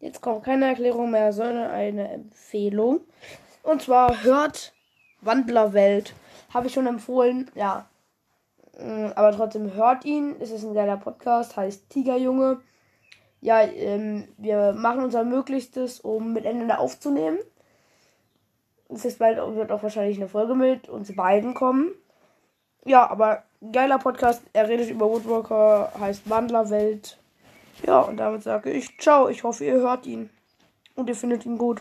Jetzt kommt keine Erklärung mehr, sondern eine Empfehlung. Und zwar hört Wandlerwelt. Habe ich schon empfohlen, ja. Mm, aber trotzdem hört ihn. Es ist ein geiler Podcast, heißt Tigerjunge. Ja, ähm, wir machen unser Möglichstes, um miteinander aufzunehmen. Es ist bald wird auch wahrscheinlich eine Folge mit uns beiden kommen. Ja, aber geiler Podcast. Er redet über Woodwalker, heißt Wandlerwelt. Ja, und damit sage ich ciao. Ich hoffe, ihr hört ihn. Und ihr findet ihn gut.